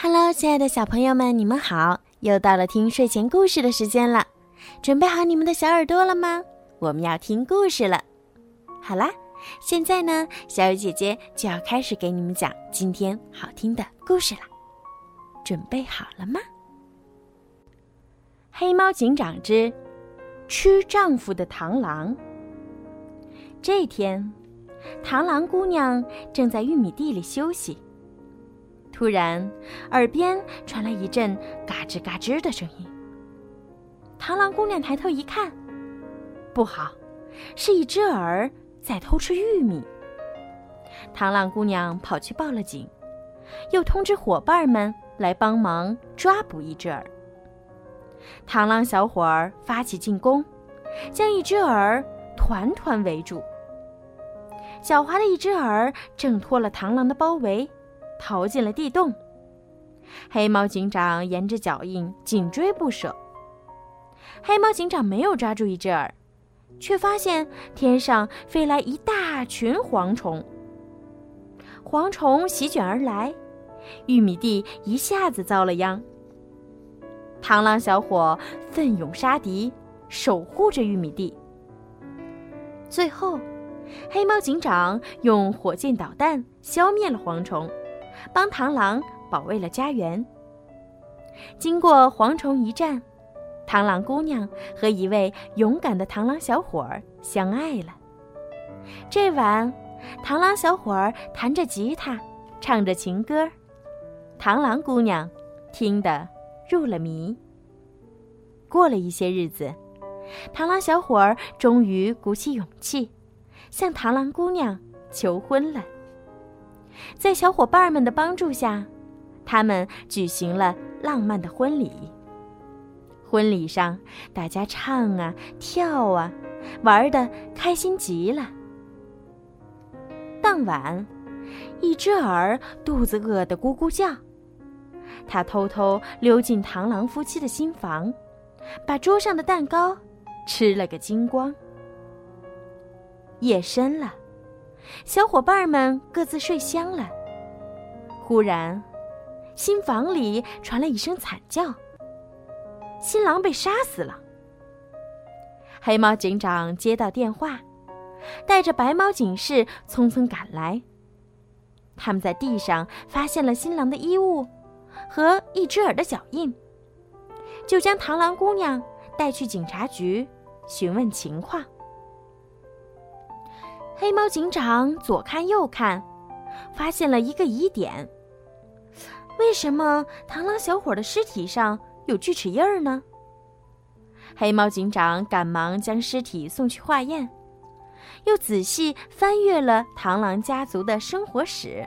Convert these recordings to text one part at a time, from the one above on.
Hello，亲爱的小朋友们，你们好！又到了听睡前故事的时间了，准备好你们的小耳朵了吗？我们要听故事了。好啦，现在呢，小雨姐姐就要开始给你们讲今天好听的故事了。准备好了吗？黑猫警长之吃丈夫的螳螂。这天，螳螂姑娘正在玉米地里休息。突然，耳边传来一阵嘎吱嘎吱的声音。螳螂姑娘抬头一看，不好，是一只耳在偷吃玉米。螳螂姑娘跑去报了警，又通知伙伴们来帮忙抓捕一只耳。螳螂小伙儿发起进攻，将一只耳团团围住。狡猾的一只耳挣脱了螳螂的包围。逃进了地洞。黑猫警长沿着脚印紧追不舍。黑猫警长没有抓住一只耳，却发现天上飞来一大群蝗虫。蝗虫席卷而来，玉米地一下子遭了殃。螳螂小伙奋勇杀敌，守护着玉米地。最后，黑猫警长用火箭导弹消灭了蝗虫。帮螳螂保卫了家园。经过蝗虫一战，螳螂姑娘和一位勇敢的螳螂小伙儿相爱了。这晚，螳螂小伙儿弹着吉他，唱着情歌，螳螂姑娘听得入了迷。过了一些日子，螳螂小伙儿终于鼓起勇气，向螳螂姑娘求婚了。在小伙伴们的帮助下，他们举行了浪漫的婚礼。婚礼上，大家唱啊跳啊，玩的开心极了。当晚，一只耳肚子饿得咕咕叫，他偷偷溜进螳螂夫妻的新房，把桌上的蛋糕吃了个精光。夜深了。小伙伴们各自睡香了。忽然，新房里传来一声惨叫：“新郎被杀死了！”黑猫警长接到电话，带着白猫警士匆匆赶来。他们在地上发现了新郎的衣物和一只耳的脚印，就将螳螂姑娘带去警察局询问情况。黑猫警长左看右看，发现了一个疑点：为什么螳螂小伙的尸体上有锯齿印儿呢？黑猫警长赶忙将尸体送去化验，又仔细翻阅了螳螂家族的生活史。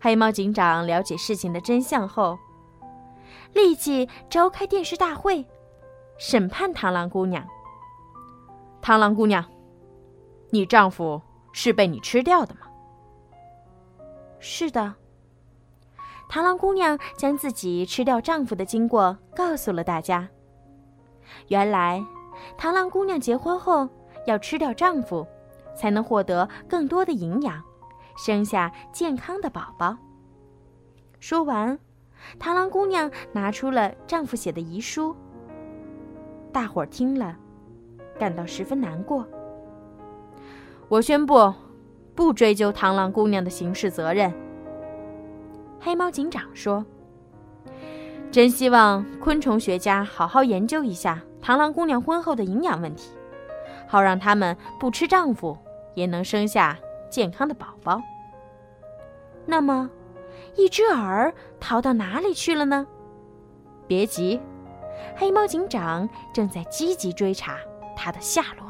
黑猫警长了解事情的真相后，立即召开电视大会，审判螳螂姑娘。螳螂姑娘。你丈夫是被你吃掉的吗？是的。螳螂姑娘将自己吃掉丈夫的经过告诉了大家。原来，螳螂姑娘结婚后要吃掉丈夫，才能获得更多的营养，生下健康的宝宝。说完，螳螂姑娘拿出了丈夫写的遗书。大伙儿听了，感到十分难过。我宣布，不追究螳螂姑娘的刑事责任。黑猫警长说：“真希望昆虫学家好好研究一下螳螂姑娘婚后的营养问题，好让他们不吃丈夫也能生下健康的宝宝。”那么，一只耳逃到哪里去了呢？别急，黑猫警长正在积极追查它的下落。